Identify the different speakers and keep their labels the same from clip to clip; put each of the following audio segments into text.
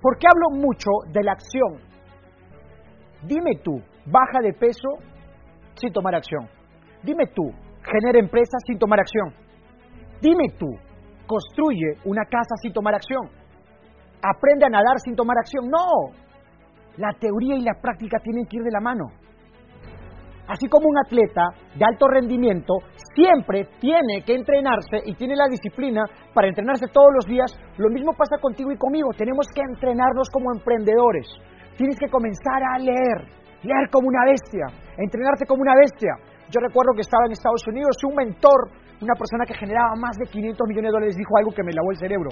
Speaker 1: ¿Por qué hablo mucho de la acción? Dime tú, baja de peso sin tomar acción. Dime tú, genera empresas sin tomar acción. Dime tú, construye una casa sin tomar acción. Aprende a nadar sin tomar acción. No, la teoría y la práctica tienen que ir de la mano. Así como un atleta de alto rendimiento siempre tiene que entrenarse y tiene la disciplina para entrenarse todos los días, lo mismo pasa contigo y conmigo. Tenemos que entrenarnos como emprendedores. Tienes que comenzar a leer, leer como una bestia, entrenarte como una bestia. Yo recuerdo que estaba en Estados Unidos y un mentor, una persona que generaba más de 500 millones de dólares, dijo algo que me lavó el cerebro.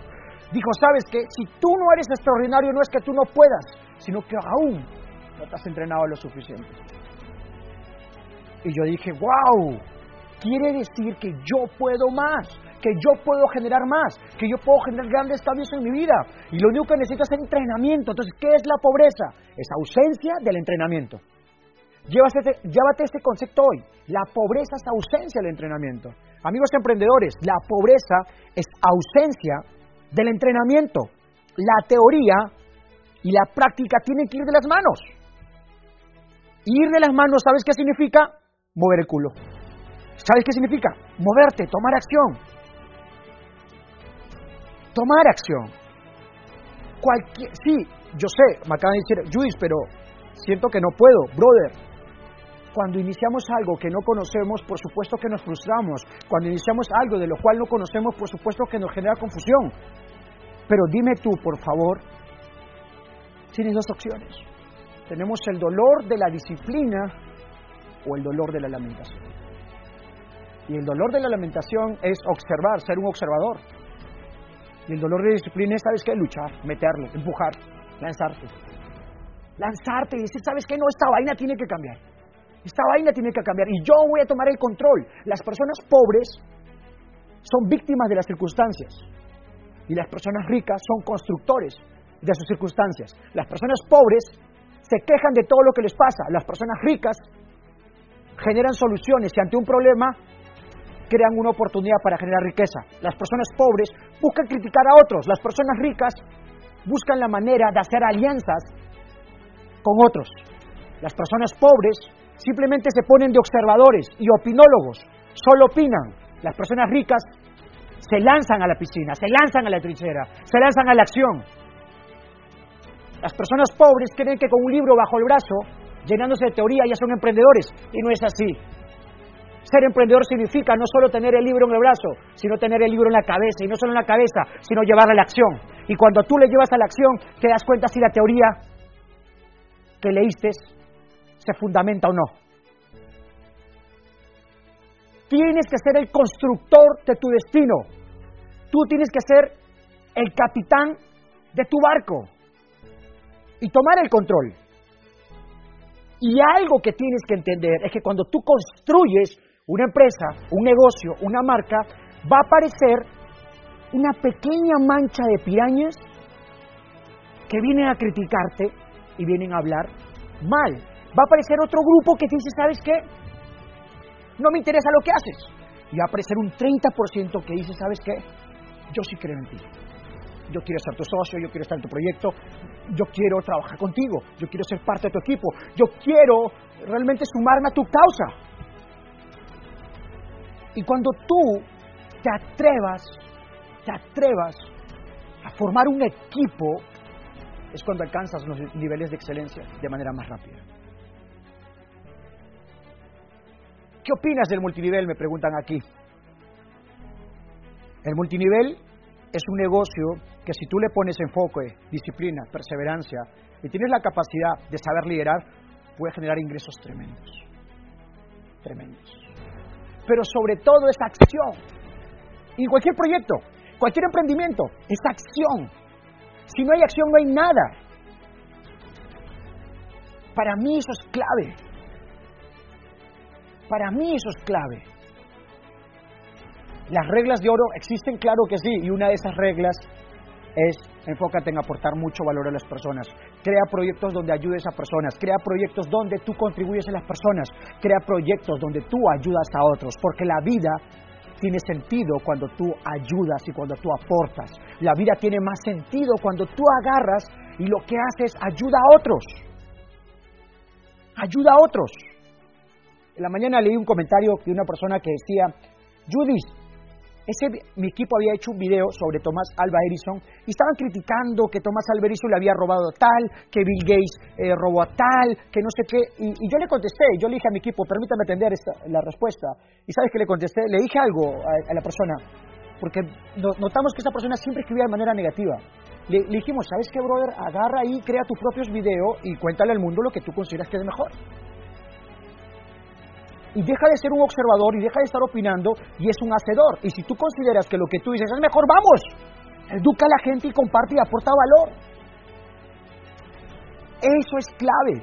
Speaker 1: Dijo, ¿sabes qué? Si tú no eres extraordinario, no es que tú no puedas, sino que aún no te has entrenado lo suficiente. Y yo dije, wow, quiere decir que yo puedo más que yo puedo generar más, que yo puedo generar grandes cambios en mi vida. Y lo único que necesito es entrenamiento. Entonces, ¿qué es la pobreza? Es ausencia del entrenamiento. Llévate, llévate este concepto hoy. La pobreza es ausencia del entrenamiento. Amigos emprendedores, la pobreza es ausencia del entrenamiento. La teoría y la práctica tienen que ir de las manos. Ir de las manos, ¿sabes qué significa? Mover el culo. ¿Sabes qué significa? Moverte, tomar acción tomar acción. Cualquier, sí, yo sé, me acaban de decir, Judith, pero siento que no puedo, brother. Cuando iniciamos algo que no conocemos, por supuesto que nos frustramos. Cuando iniciamos algo de lo cual no conocemos, por supuesto que nos genera confusión. Pero dime tú, por favor, tienes dos opciones. Tenemos el dolor de la disciplina o el dolor de la lamentación. Y el dolor de la lamentación es observar, ser un observador. Y el dolor de disciplina es, ¿sabes qué? Luchar, meterlo, empujar, lanzarte. Lanzarte y decir, ¿sabes qué? No, esta vaina tiene que cambiar. Esta vaina tiene que cambiar. Y yo voy a tomar el control. Las personas pobres son víctimas de las circunstancias. Y las personas ricas son constructores de sus circunstancias. Las personas pobres se quejan de todo lo que les pasa. Las personas ricas generan soluciones y ante un problema crean una oportunidad para generar riqueza. Las personas pobres buscan criticar a otros. Las personas ricas buscan la manera de hacer alianzas con otros. Las personas pobres simplemente se ponen de observadores y opinólogos. Solo opinan. Las personas ricas se lanzan a la piscina, se lanzan a la trinchera, se lanzan a la acción. Las personas pobres creen que con un libro bajo el brazo, llenándose de teoría, ya son emprendedores. Y no es así. Ser emprendedor significa no solo tener el libro en el brazo, sino tener el libro en la cabeza, y no solo en la cabeza, sino llevarlo a la acción. Y cuando tú le llevas a la acción, te das cuenta si la teoría que leíste se fundamenta o no. Tienes que ser el constructor de tu destino. Tú tienes que ser el capitán de tu barco y tomar el control. Y algo que tienes que entender es que cuando tú construyes una empresa, un negocio, una marca, va a aparecer una pequeña mancha de pirañas que vienen a criticarte y vienen a hablar mal. Va a aparecer otro grupo que dice, ¿sabes qué? No me interesa lo que haces. Y va a aparecer un 30% que dice, ¿sabes qué? Yo sí creo en ti. Yo quiero ser tu socio, yo quiero estar en tu proyecto, yo quiero trabajar contigo, yo quiero ser parte de tu equipo, yo quiero realmente sumarme a tu causa. Y cuando tú te atrevas, te atrevas a formar un equipo, es cuando alcanzas los niveles de excelencia de manera más rápida. ¿Qué opinas del multinivel? Me preguntan aquí. El multinivel es un negocio que si tú le pones enfoque, disciplina, perseverancia y tienes la capacidad de saber liderar, puede generar ingresos tremendos. Tremendos pero sobre todo es acción. Y cualquier proyecto, cualquier emprendimiento, es acción. Si no hay acción, no hay nada. Para mí eso es clave. Para mí eso es clave. Las reglas de oro existen, claro que sí, y una de esas reglas es enfócate en aportar mucho valor a las personas. Crea proyectos donde ayudes a personas, crea proyectos donde tú contribuyes a las personas, crea proyectos donde tú ayudas a otros, porque la vida tiene sentido cuando tú ayudas y cuando tú aportas. La vida tiene más sentido cuando tú agarras y lo que hace es ayuda a otros. Ayuda a otros. En la mañana leí un comentario de una persona que decía, Judith, ese, mi equipo había hecho un video sobre Tomás Alba Edison y estaban criticando que Tomás Alba Edison le había robado tal, que Bill Gates eh, robó a tal, que no sé qué. Y, yo le contesté, yo le dije a mi equipo, permítame atender esta, la respuesta. Y sabes que le contesté, le dije algo a, la persona, porque notamos que esa persona siempre escribía de manera negativa. Le, le dijimos, ¿sabes qué, brother? Agarra ahí, crea tus propios videos y cuéntale al mundo lo que tú consideras que es mejor y deja de ser un observador y deja de estar opinando y es un hacedor. Y si tú consideras que lo que tú dices es mejor, vamos, educa a la gente y comparte y aporta valor. Eso es clave.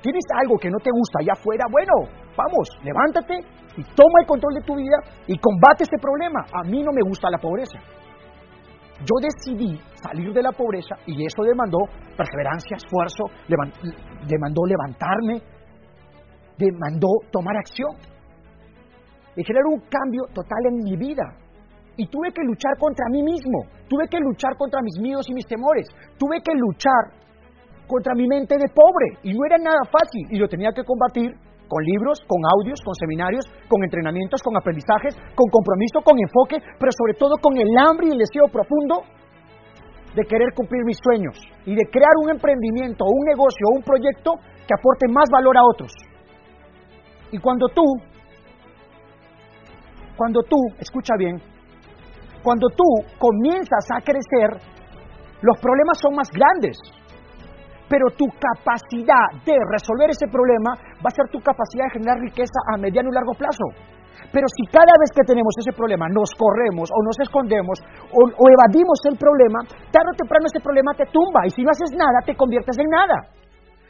Speaker 1: ¿Tienes algo que no te gusta allá afuera? Bueno, vamos, levántate y toma el control de tu vida y combate este problema. A mí no me gusta la pobreza. Yo decidí salir de la pobreza y eso demandó perseverancia, esfuerzo, demandó levantarme, demandó tomar acción. Y generar un cambio total en mi vida. Y tuve que luchar contra mí mismo, tuve que luchar contra mis miedos y mis temores, tuve que luchar contra mi mente de pobre. Y no era nada fácil. Y lo tenía que combatir con libros, con audios, con seminarios, con entrenamientos, con aprendizajes, con compromiso, con enfoque, pero sobre todo con el hambre y el deseo profundo de querer cumplir mis sueños y de crear un emprendimiento, un negocio un proyecto que aporte más valor a otros. Y cuando tú, cuando tú, escucha bien, cuando tú comienzas a crecer, los problemas son más grandes. Pero tu capacidad de resolver ese problema va a ser tu capacidad de generar riqueza a mediano y largo plazo. Pero si cada vez que tenemos ese problema nos corremos o nos escondemos o, evadimos el problema, tarde o temprano ese problema te tumba y si no haces nada te conviertes en nada.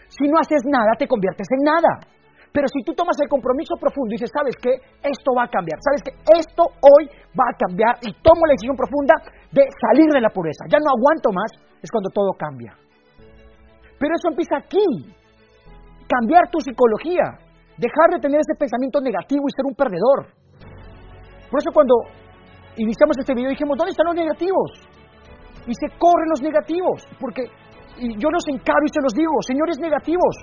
Speaker 1: Si no haces nada te conviertes en nada. Pero si tú tomas el compromiso profundo y dices, ¿sabes qué? Esto va a cambiar. ¿Sabes qué? Esto hoy va a cambiar y tomo la decisión profunda de salir de la pobreza. Ya no aguanto más, es cuando todo cambia. Pero eso empieza aquí. Cambiar tu psicología. Dejar de tener ese pensamiento negativo y ser un perdedor. Por eso cuando iniciamos este video dijimos, ¿dónde están los negativos? Y se corren los negativos. Porque y yo los encaro y se los digo, señores negativos,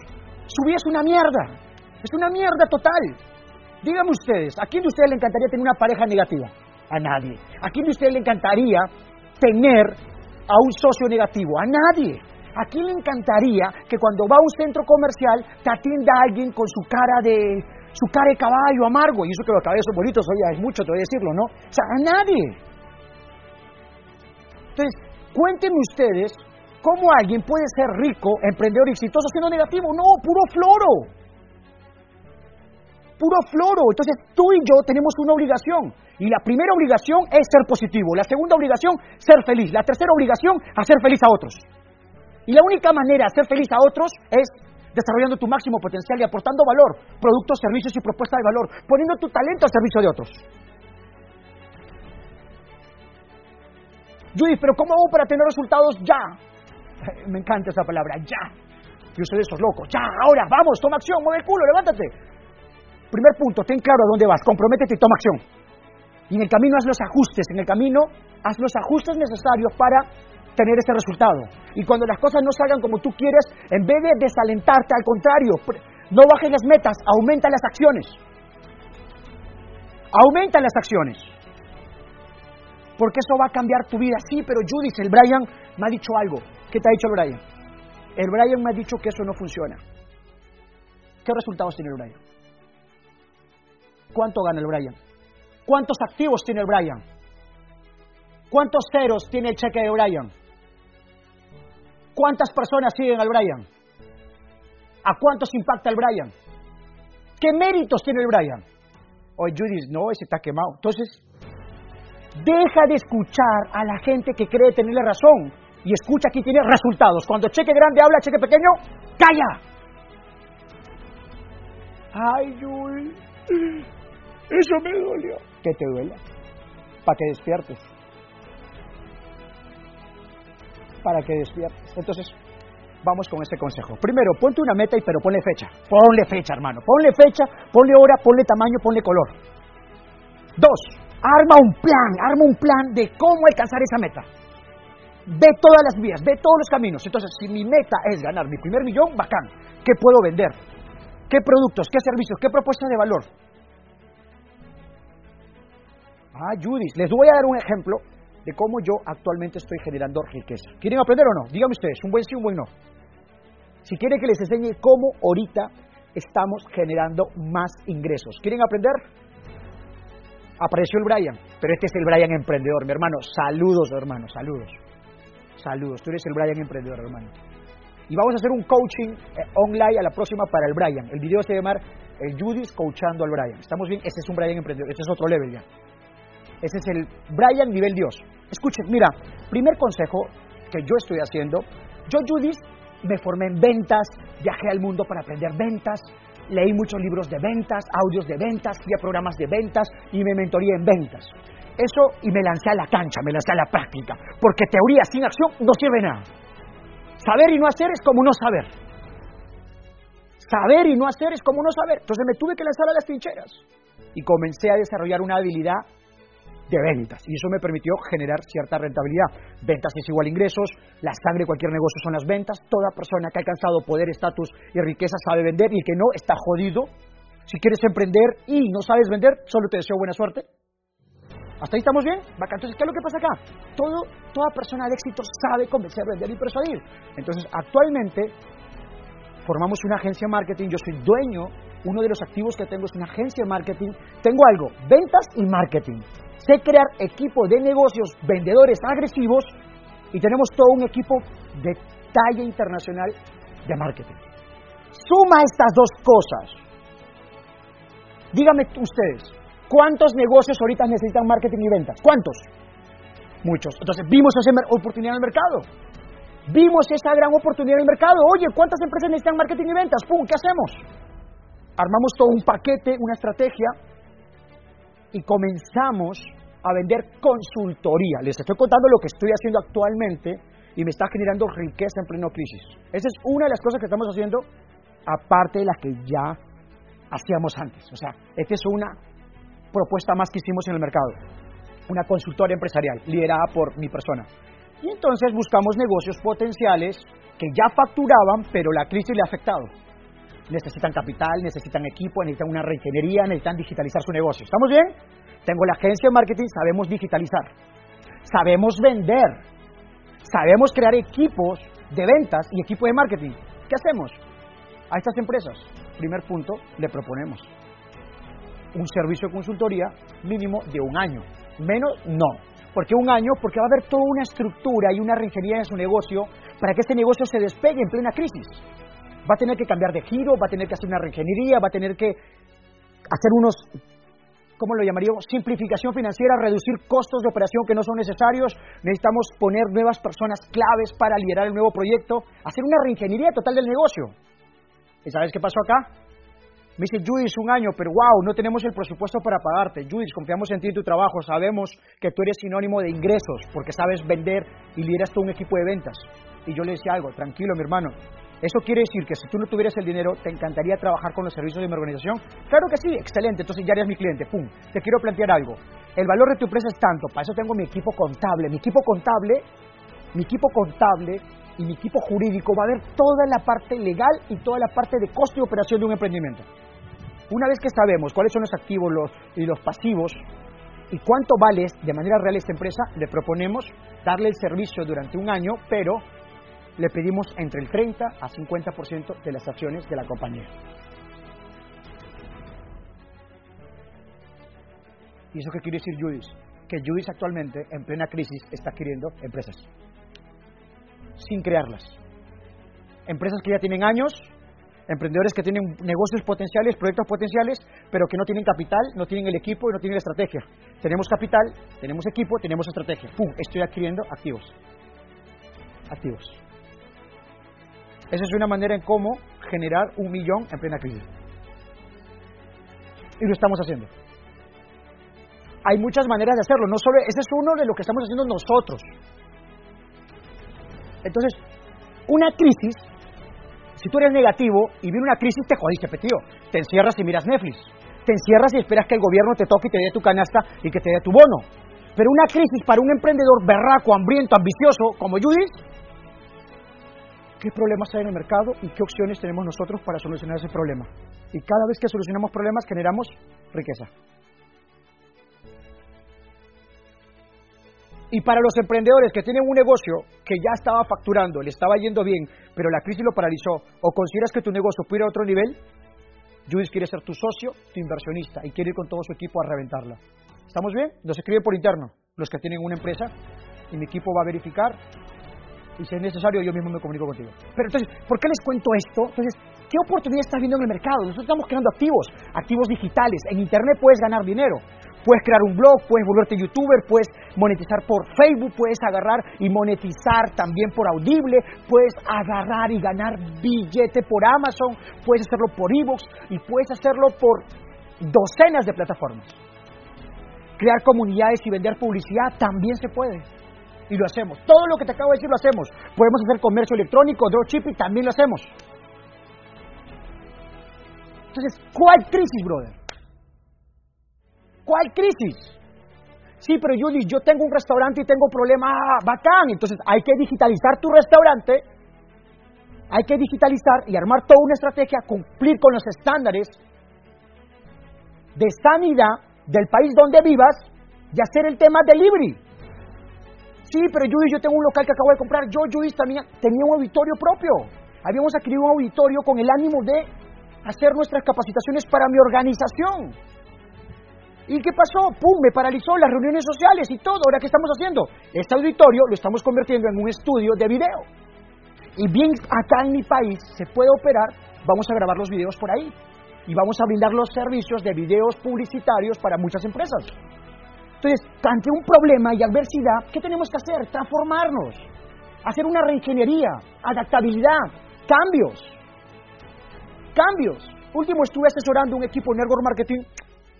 Speaker 1: su vida es una mierda. Es una mierda total. Díganme ustedes, ¿a quién de ustedes le encantaría tener una pareja negativa? A nadie. ¿A quién de ustedes le encantaría tener a un socio negativo? A nadie. ¿A quién le encantaría que cuando va a un centro comercial te atienda alguien con su cara de su cara de caballo amargo? Y eso que los caballos son bonitos, oye, es mucho, te voy a decirlo, ¿no? O sea, a nadie. Entonces, cuéntenme ustedes cómo alguien puede ser rico, emprendedor exitoso siendo negativo. No, puro floro puro floro. Entonces tú y yo tenemos una obligación. Y la primera obligación es ser positivo. La segunda obligación, ser feliz. La tercera obligación, hacer feliz a otros. Y la única manera de hacer feliz a otros es desarrollando tu máximo potencial y aportando valor, productos, servicios y propuestas de valor, poniendo tu talento al servicio de otros. Judith, pero ¿cómo hago para tener resultados ya? Me encanta esa palabra, ya. Yo soy de esos locos. Ya, ahora, vamos, toma acción, mueve el culo, levántate. Primer punto, ten claro a dónde vas, comprométete y toma acción. Y en el camino haz los ajustes, en el camino haz los ajustes necesarios para tener este resultado. Y cuando las cosas no salgan como tú quieres, en vez de desalentarte, al contrario, no bajes las metas, aumenta las acciones. Aumenta las acciones. Porque eso va a cambiar tu vida. Sí, pero Judith, el Brian me ha dicho algo. ¿Qué te ha dicho el Brian? El Brian me ha dicho que eso no funciona. ¿Qué resultados tiene el Brian? ¿Cuánto gana el Brian? ¿Cuántos activos tiene el Brian? ¿Cuántos ceros tiene el cheque de Brian? ¿Cuántas personas siguen al Brian? ¿A cuántos impacta el Brian? ¿Qué méritos tiene el Brian? Oye, Judy, no, ese está quemado. Entonces, deja de escuchar a la gente que cree tenerle razón y escucha que tiene resultados. Cuando cheque grande habla, cheque pequeño, calla. Ay, Judy. Eso me dolió. Que te duela. Para que despiertes. Para que despiertes. Entonces, vamos con este consejo. Primero, ponte una meta y pero ponle fecha. Ponle fecha, hermano. Ponle fecha, ponle hora, ponle tamaño, ponle color. Dos, arma un plan, arma un plan de cómo alcanzar esa meta. ve todas las vías, ve todos los caminos. Entonces, si mi meta es ganar mi primer millón, bacán. ¿Qué puedo vender? ¿Qué productos? ¿Qué servicios? ¿Qué propuestas de valor? Ah, Judith, les voy a dar un ejemplo de cómo yo actualmente estoy generando riqueza. ¿Quieren aprender o no? Díganme ustedes, un buen sí, un buen no. Si quieren que les enseñe cómo ahorita estamos generando más ingresos. ¿Quieren aprender? Apareció el Brian, pero este es el Brian emprendedor, mi hermano. Saludos, hermano, saludos. Saludos, tú eres el Brian emprendedor, hermano. Y vamos a hacer un coaching eh, online a la próxima para el Brian. El video se va a llamar El Judith coachando al Brian. ¿Estamos bien? Ese es un Brian emprendedor, este es otro level ya. Ese es el Brian nivel Dios. Escuchen, mira, primer consejo que yo estoy haciendo. Yo, Judith, me formé en ventas, viajé al mundo para aprender ventas, leí muchos libros de ventas, audios de ventas, fui a programas de ventas y me mentoría en ventas. Eso y me lancé a la cancha, me lancé a la práctica, porque teoría sin acción no sirve nada. Saber y no hacer es como no saber. Saber y no hacer es como no saber. Entonces me tuve que lanzar a las trincheras y comencé a desarrollar una habilidad de ventas. Y eso me permitió generar cierta rentabilidad. Ventas es igual a ingresos, la sangre de cualquier negocio son las ventas. Toda persona que ha alcanzado poder, estatus y riqueza sabe vender y el que no está jodido. Si quieres emprender y no sabes vender, solo te deseo buena suerte. ¿Hasta ahí estamos bien? Entonces, ¿qué es lo que pasa acá? Todo, toda persona de éxito sabe convencer, vender y persuadir. Entonces, actualmente formamos una agencia de marketing, yo soy dueño, uno de los activos que tengo es una agencia de marketing, tengo algo, ventas y marketing. Sé crear equipo de negocios, vendedores agresivos y tenemos todo un equipo de talla internacional de marketing. Suma estas dos cosas. Díganme ustedes, ¿cuántos negocios ahorita necesitan marketing y ventas? ¿Cuántos? Muchos. Entonces vimos esa oportunidad en el mercado. Vimos esa gran oportunidad en el mercado. Oye, ¿cuántas empresas necesitan marketing y ventas? ¡Pum! ¿Qué hacemos? Armamos todo un paquete, una estrategia y comenzamos a vender consultoría. Les estoy contando lo que estoy haciendo actualmente y me está generando riqueza en pleno crisis. Esa es una de las cosas que estamos haciendo, aparte de las que ya hacíamos antes. O sea, esta es una propuesta más que hicimos en el mercado. Una consultoría empresarial liderada por mi persona. Y entonces buscamos negocios potenciales que ya facturaban, pero la crisis le ha afectado. Necesitan capital, necesitan equipo, necesitan una reingeniería, necesitan digitalizar su negocio. ¿Estamos bien? Tengo la agencia de marketing, sabemos digitalizar, sabemos vender, sabemos crear equipos de ventas y equipo de marketing. ¿Qué hacemos? A estas empresas, primer punto, le proponemos un servicio de consultoría mínimo de un año. Menos, no. ¿Por qué un año? Porque va a haber toda una estructura y una reingeniería en su negocio para que este negocio se despegue en plena crisis. Va a tener que cambiar de giro, va a tener que hacer una reingeniería, va a tener que hacer unos, ¿cómo lo llamaríamos? Simplificación financiera, reducir costos de operación que no son necesarios. Necesitamos poner nuevas personas claves para liderar el nuevo proyecto, hacer una reingeniería total del negocio. ¿Y sabes qué pasó acá? Me dice, Judith, un año, pero wow, no tenemos el presupuesto para pagarte. Judith, confiamos en ti y tu trabajo. Sabemos que tú eres sinónimo de ingresos porque sabes vender y lideras todo un equipo de ventas. Y yo le decía algo, tranquilo, mi hermano. ¿Eso quiere decir que si tú no tuvieras el dinero, te encantaría trabajar con los servicios de mi organización? Claro que sí, excelente. Entonces ya eres mi cliente. Pum. Te quiero plantear algo. El valor de tu empresa es tanto. Para eso tengo mi equipo contable. Mi equipo contable, mi equipo contable y mi equipo jurídico va a ver toda la parte legal y toda la parte de costo y operación de un emprendimiento. Una vez que sabemos cuáles son los activos y los pasivos y cuánto vale de manera real esta empresa, le proponemos darle el servicio durante un año, pero le pedimos entre el 30 a 50% de las acciones de la compañía. ¿Y eso qué quiere decir Judith? Que Judith actualmente, en plena crisis, está adquiriendo empresas. Sin crearlas. Empresas que ya tienen años, emprendedores que tienen negocios potenciales, proyectos potenciales, pero que no tienen capital, no tienen el equipo y no tienen la estrategia. Tenemos capital, tenemos equipo, tenemos estrategia. ¡Pum! Estoy adquiriendo activos. Activos. Esa es una manera en cómo generar un millón en plena crisis. Y lo estamos haciendo. Hay muchas maneras de hacerlo, no solo ese es uno de lo que estamos haciendo nosotros. Entonces, una crisis si tú eres negativo y viene una crisis, te jodiste, petío. Te encierras y miras Netflix. Te encierras y esperas que el gobierno te toque y te dé tu canasta y que te dé tu bono. Pero una crisis para un emprendedor berraco, hambriento, ambicioso como Judith, ¿qué problemas hay en el mercado y qué opciones tenemos nosotros para solucionar ese problema? Y cada vez que solucionamos problemas generamos riqueza. Y para los emprendedores que tienen un negocio que ya estaba facturando, le estaba yendo bien, pero la crisis lo paralizó, o consideras que tu negocio puede ir a otro nivel, Judith quiere ser tu socio, tu inversionista, y quiere ir con todo su equipo a reventarla. ¿Estamos bien? Nos escriben por interno, los que tienen una empresa, y mi equipo va a verificar, y si es necesario, yo mismo me comunico contigo. Pero entonces, ¿por qué les cuento esto? Entonces, ¿qué oportunidad estás viendo en el mercado? Nosotros estamos creando activos, activos digitales. En Internet puedes ganar dinero. Puedes crear un blog, puedes volverte youtuber, puedes monetizar por Facebook, puedes agarrar y monetizar también por Audible, puedes agarrar y ganar billete por Amazon, puedes hacerlo por Evox y puedes hacerlo por docenas de plataformas. Crear comunidades y vender publicidad también se puede. Y lo hacemos. Todo lo que te acabo de decir lo hacemos. Podemos hacer comercio electrónico, dropshipping, también lo hacemos. Entonces, ¿cuál crisis, brother? ¿Cuál crisis? Sí, pero Judy, yo tengo un restaurante y tengo problema bacán. Entonces hay que digitalizar tu restaurante, hay que digitalizar y armar toda una estrategia, cumplir con los estándares de sanidad del país donde vivas y hacer el tema delivery. Sí, pero Judy, yo tengo un local que acabo de comprar. Yo, Judy, también tenía un auditorio propio. Habíamos adquirido un auditorio con el ánimo de hacer nuestras capacitaciones para mi organización. ¿Y qué pasó? ¡Pum! Me paralizó las reuniones sociales y todo. ¿Ahora qué estamos haciendo? Este auditorio lo estamos convirtiendo en un estudio de video. Y bien acá en mi país se puede operar, vamos a grabar los videos por ahí. Y vamos a brindar los servicios de videos publicitarios para muchas empresas. Entonces, ante un problema y adversidad, ¿qué tenemos que hacer? Transformarnos. Hacer una reingeniería, adaptabilidad, cambios. Cambios. Último estuve asesorando un equipo de network marketing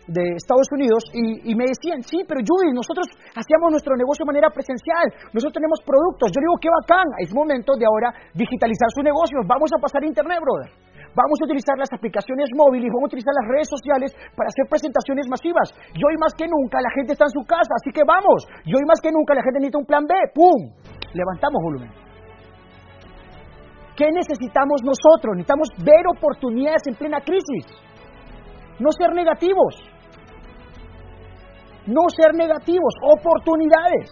Speaker 1: de Estados Unidos y, me decían, sí, pero Judy, nosotros hacíamos nuestro negocio de manera presencial, nosotros tenemos productos. Yo digo, qué bacán, es momento de ahora digitalizar su negocio, vamos a pasar a Internet, brother. Vamos a utilizar las aplicaciones móviles, vamos a utilizar las redes sociales para hacer presentaciones masivas. Y hoy más que nunca la gente está en su casa, así que vamos. Y hoy más que nunca la gente necesita un plan B. ¡Pum! Levantamos volumen. ¿Qué necesitamos nosotros? Necesitamos ver oportunidades en plena crisis. No ser negativos no ser negativos, oportunidades.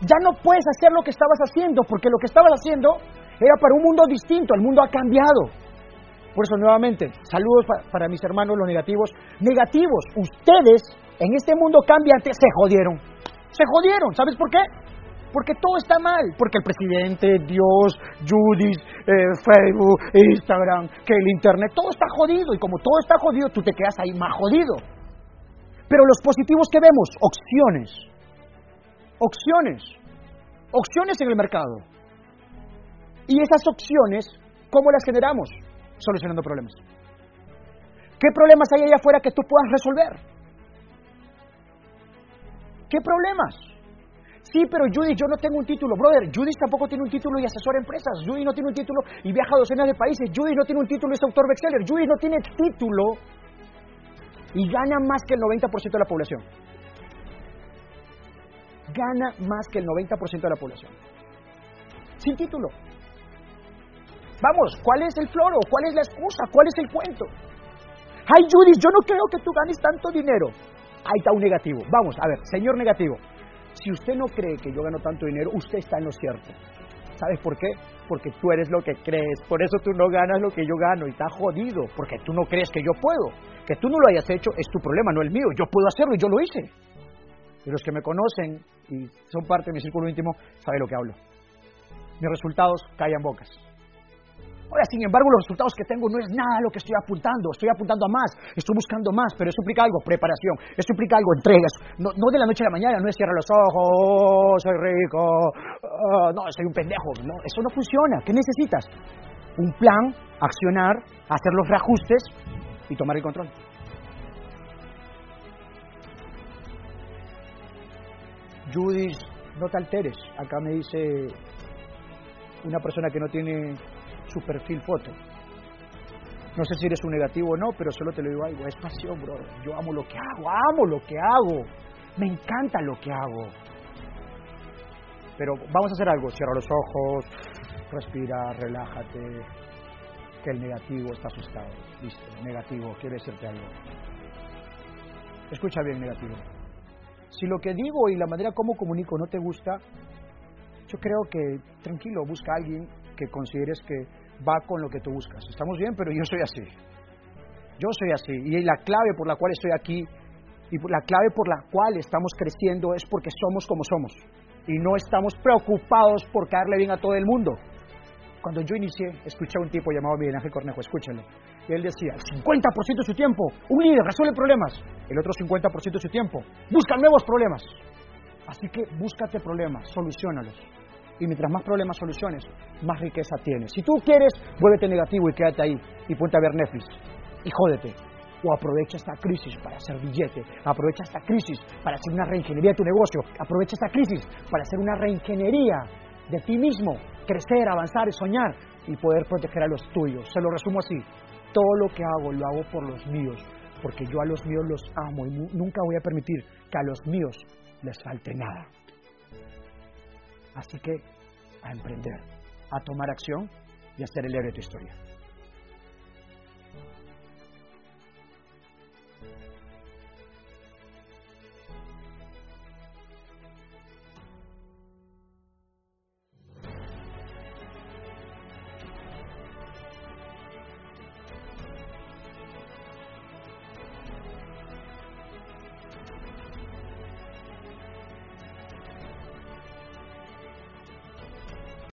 Speaker 1: Ya no puedes hacer lo que estabas haciendo, porque lo que estabas haciendo era para un mundo distinto, el mundo ha cambiado. Por eso nuevamente, saludos para, mis hermanos los negativos. Negativos, ustedes en este mundo cambiante se jodieron. Se jodieron, ¿sabes por qué? Porque todo está mal, porque el presidente, Dios, Judith, eh, Facebook, Instagram, que el Internet, todo está jodido y como todo está jodido, tú te quedas ahí más jodido. Pero los positivos que vemos, opciones. Opciones. Opciones en el mercado. Y esas opciones, ¿cómo las generamos? Solucionando problemas. ¿Qué problemas hay allá afuera que tú puedas resolver? ¿Qué problemas? Sí, pero Judy, yo no tengo un título. Brother, Judy tampoco tiene un título y asesora empresas. Judy no tiene un título y viaja a docenas de países. Judy no tiene un título y es autor bestseller. Judy no tiene título y gana más que el 90% de la población. Gana más que el 90% de la población. Sin título. Vamos, ¿cuál es el floro? ¿Cuál es la excusa? ¿Cuál es el cuento? Ay, Judith, yo no creo que tú ganes tanto dinero. Ahí está un negativo. Vamos, a ver, señor negativo. Si usted no cree que yo gano tanto dinero, usted está en lo cierto. ¿Sabes por qué? Porque tú eres lo que crees. Por eso tú no ganas lo que yo gano y está jodido. Porque tú no crees que yo puedo. Que tú no lo hayas hecho es tu problema, no el mío. Yo puedo hacerlo y yo lo hice. Y los que me conocen y son parte de mi círculo íntimo saben lo que hablo. Mis resultados callan bocas. Ahora, sin embargo, los resultados que tengo no es nada lo que estoy apuntando. Estoy apuntando a más, estoy buscando más, pero eso implica algo, preparación. Eso implica algo, entregas. No, no de la noche a la mañana, no es cierra los ojos, soy rico, oh, no, soy un pendejo. No, eso no funciona. ¿Qué necesitas? Un plan, accionar, hacer los reajustes y tomar el control. Judith, no te alteres. Acá me dice una persona que no tiene su perfil foto. No sé si eres un negativo o no, pero solo te lo digo algo, es pasión, bro. Yo amo lo que hago, amo lo que hago. Me encanta lo que hago. Pero vamos a hacer algo. Cierra los ojos, respira, relájate. Que el negativo está asustado. Listo, negativo, quiere decirte algo. Escucha bien, negativo. Si lo que digo y la manera como comunico no te gusta, yo creo que tranquilo, busca a alguien que consideres que va con lo que tú buscas. Estamos bien, pero yo soy así. Yo soy así. Y la clave por la cual estoy aquí y la clave por la cual estamos creciendo es porque somos como somos. Y no estamos preocupados por caerle bien a todo el mundo. Cuando yo inicié, escuché a un tipo llamado Miguel Ángel Cornejo, escúchenlo. Y él decía, el 50% de su tiempo, un líder resuelve problemas. El otro 50% de su tiempo, busca nuevos problemas. Así que búscate problemas, solucionalos. Y mientras más problemas soluciones, más riqueza tienes. Si tú quieres, vuélvete negativo y quédate ahí y ponte a ver Netflix. Y jódete. O aprovecha esta crisis para hacer billete. Aprovecha esta crisis para hacer una reingeniería de tu negocio. Aprovecha esta crisis para hacer una reingeniería de ti mismo. Crecer, avanzar, soñar y poder proteger a los tuyos. Se lo resumo así. Todo lo que hago lo hago por los míos. Porque yo a los míos los amo y nunca voy a permitir que a los míos les falte nada. Así que a emprender, a tomar acción y a ser el héroe de tu historia.